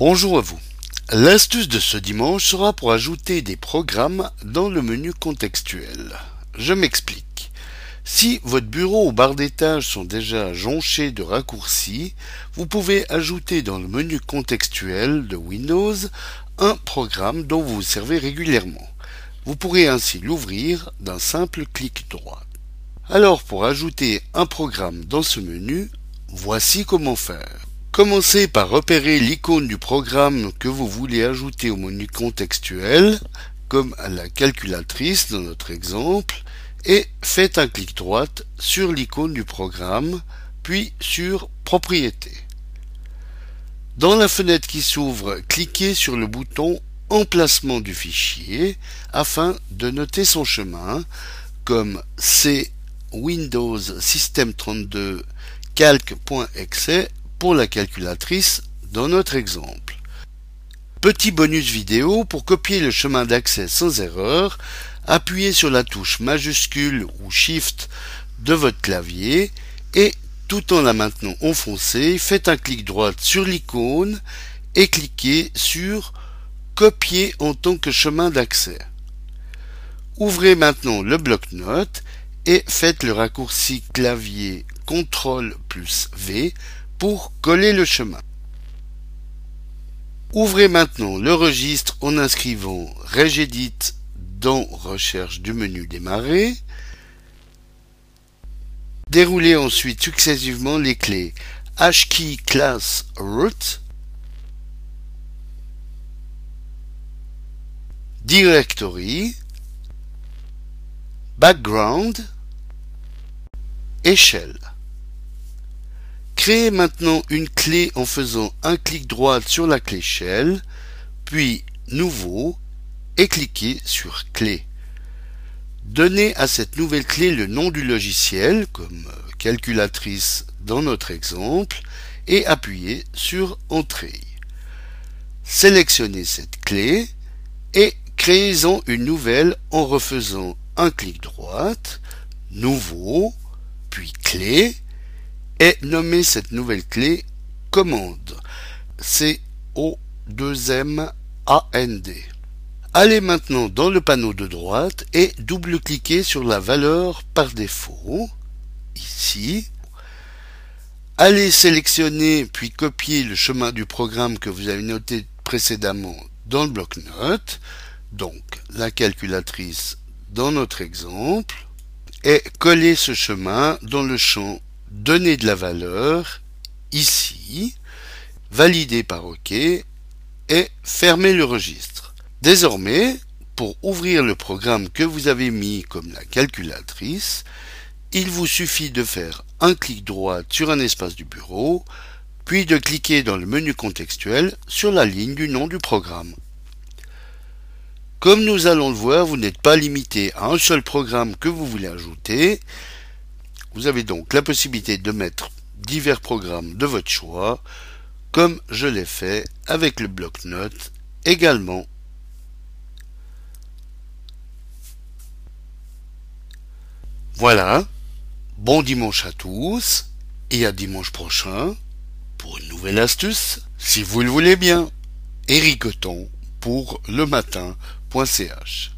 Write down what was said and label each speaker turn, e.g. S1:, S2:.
S1: Bonjour à vous. L'astuce de ce dimanche sera pour ajouter des programmes dans le menu contextuel. Je m'explique. Si votre bureau ou barre d'étage sont déjà jonchés de raccourcis, vous pouvez ajouter dans le menu contextuel de Windows un programme dont vous vous servez régulièrement. Vous pourrez ainsi l'ouvrir d'un simple clic droit. Alors pour ajouter un programme dans ce menu, voici comment faire. Commencez par repérer l'icône du programme que vous voulez ajouter au menu contextuel, comme la calculatrice dans notre exemple, et faites un clic droit sur l'icône du programme, puis sur Propriétés. Dans la fenêtre qui s'ouvre, cliquez sur le bouton Emplacement du fichier afin de noter son chemin comme C Windows System 32 calc.exe pour la calculatrice dans notre exemple. Petit bonus vidéo pour copier le chemin d'accès sans erreur, appuyez sur la touche majuscule ou Shift de votre clavier et tout en la maintenant enfoncée, faites un clic droit sur l'icône et cliquez sur Copier en tant que chemin d'accès. Ouvrez maintenant le bloc-notes et faites le raccourci clavier CTRL plus V pour coller le chemin. Ouvrez maintenant le registre en inscrivant Regedit dans Recherche du menu Démarrer. Déroulez ensuite successivement les clés HKey Class Root, Directory, Background Shell. Créez maintenant une clé en faisant un clic droit sur la clé Shell, puis Nouveau et cliquez sur Clé. Donnez à cette nouvelle clé le nom du logiciel, comme calculatrice dans notre exemple, et appuyez sur Entrée. Sélectionnez cette clé et créez-en une nouvelle en refaisant un clic droit, Nouveau, puis Clé, et nommez cette nouvelle clé commande. C O 2 M A N D. Allez maintenant dans le panneau de droite et double-cliquez sur la valeur par défaut, ici. Allez sélectionner puis copier le chemin du programme que vous avez noté précédemment dans le bloc-notes, donc la calculatrice dans notre exemple, et coller ce chemin dans le champ Donner de la valeur, ici, valider par OK, et fermer le registre. Désormais, pour ouvrir le programme que vous avez mis comme la calculatrice, il vous suffit de faire un clic droit sur un espace du bureau, puis de cliquer dans le menu contextuel sur la ligne du nom du programme. Comme nous allons le voir, vous n'êtes pas limité à un seul programme que vous voulez ajouter, vous avez donc la possibilité de mettre divers programmes de votre choix, comme je l'ai fait avec le bloc-notes également. Voilà, bon dimanche à tous et à dimanche prochain pour une nouvelle astuce, si vous le voulez bien. Eric pour le matin.ch